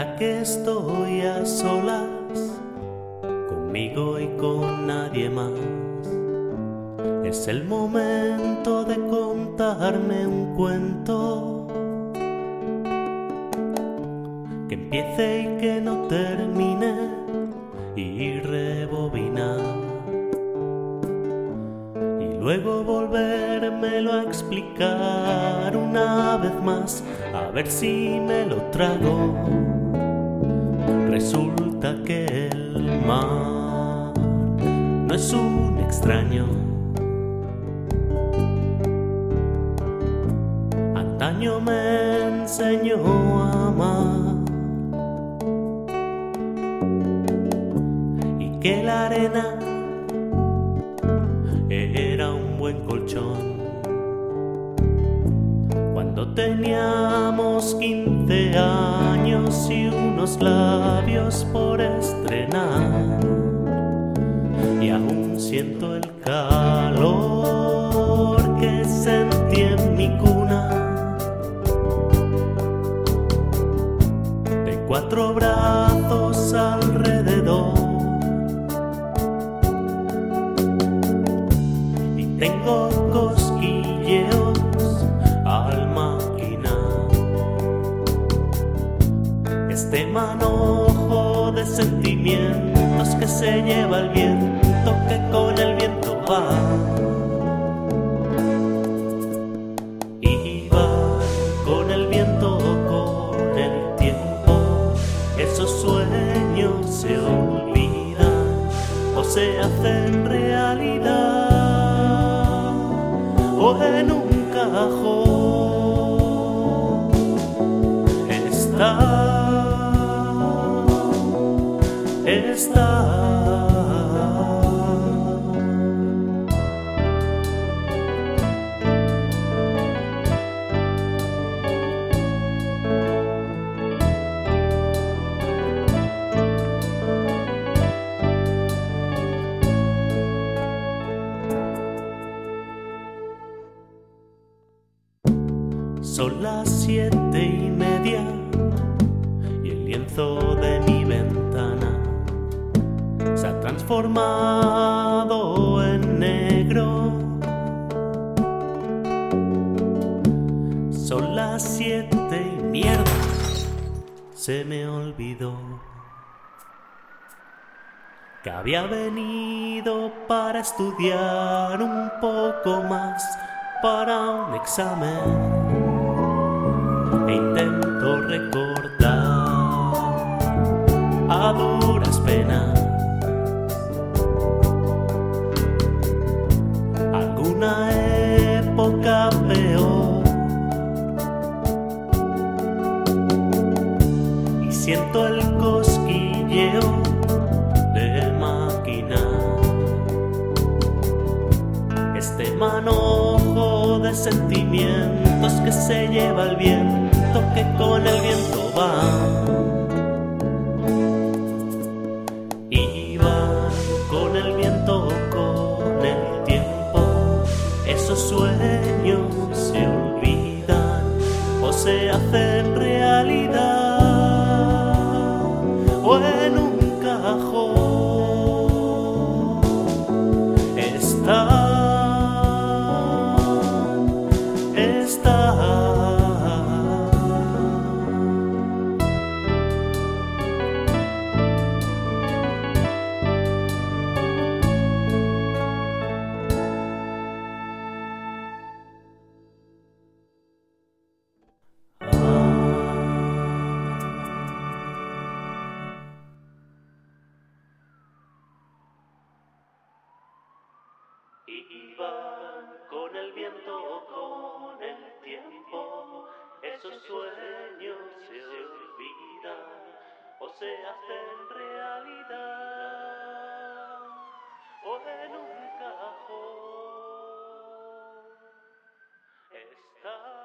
Ahora que estoy a solas, conmigo y con nadie más, es el momento de contarme un cuento que empiece y que no termine y rebobinar y luego volvérmelo a explicar una vez más a ver si me lo trago resulta que el mar no es un extraño antaño me enseñó a amar y que la arena era un buen colchón. Teníamos 15 años y unos labios por estrenar, y aún siento el calor que sentí en mi cuna, de cuatro brazos alrededor. Se lleva el viento que con el viento va. Y va con el viento con el tiempo esos sueños se olvidan o se hacen realidad. O en un cajón Son las siete y media y el lienzo transformado en negro. Son las siete y mierda, se me olvidó que había venido para estudiar un poco más para un examen e intento recordar cosquilleo de maquinar este manojo de sentimientos que se lleva el viento que con el viento va con el viento con el tiempo. Esos sueños se olvidan o se hacen Con el viento o con el tiempo, esos sueños se olvidan o se hacen realidad o en un cajón está.